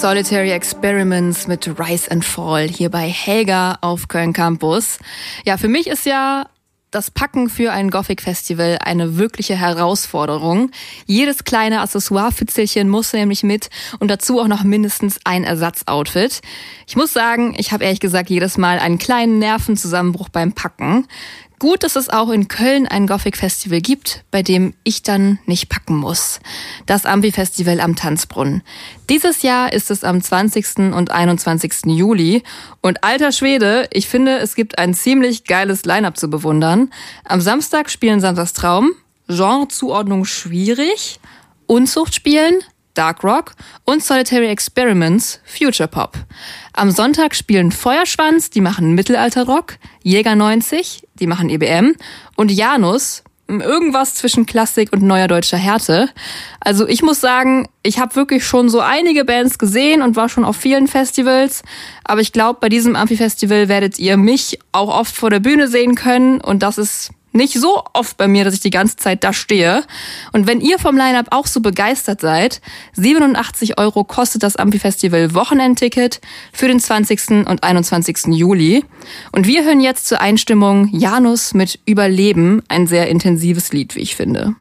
Solitary Experiments mit Rise and Fall hier bei Helga auf Köln Campus. Ja, für mich ist ja das Packen für ein Gothic Festival eine wirkliche Herausforderung. Jedes kleine Accessoire-Fitzelchen muss nämlich mit und dazu auch noch mindestens ein Ersatzoutfit. Ich muss sagen, ich habe ehrlich gesagt jedes Mal einen kleinen Nervenzusammenbruch beim Packen. Gut, dass es auch in Köln ein Gothic Festival gibt, bei dem ich dann nicht packen muss. Das Ampi-Festival am Tanzbrunnen. Dieses Jahr ist es am 20. und 21. Juli. Und alter Schwede, ich finde, es gibt ein ziemlich geiles Line-Up zu bewundern. Am Samstag spielen Santas Traum, Genrezuordnung schwierig, Unzucht spielen, Dark Rock und Solitary Experiments Future Pop. Am Sonntag spielen Feuerschwanz, die machen Mittelalterrock, Jäger 90, die machen EBM und Janus, irgendwas zwischen Klassik und neuer deutscher Härte. Also ich muss sagen, ich habe wirklich schon so einige Bands gesehen und war schon auf vielen Festivals, aber ich glaube, bei diesem Amphi-Festival werdet ihr mich auch oft vor der Bühne sehen können und das ist nicht so oft bei mir, dass ich die ganze Zeit da stehe. Und wenn ihr vom Line-Up auch so begeistert seid, 87 Euro kostet das Amphi-Festival Wochenendticket für den 20. und 21. Juli. Und wir hören jetzt zur Einstimmung Janus mit Überleben, ein sehr intensives Lied, wie ich finde.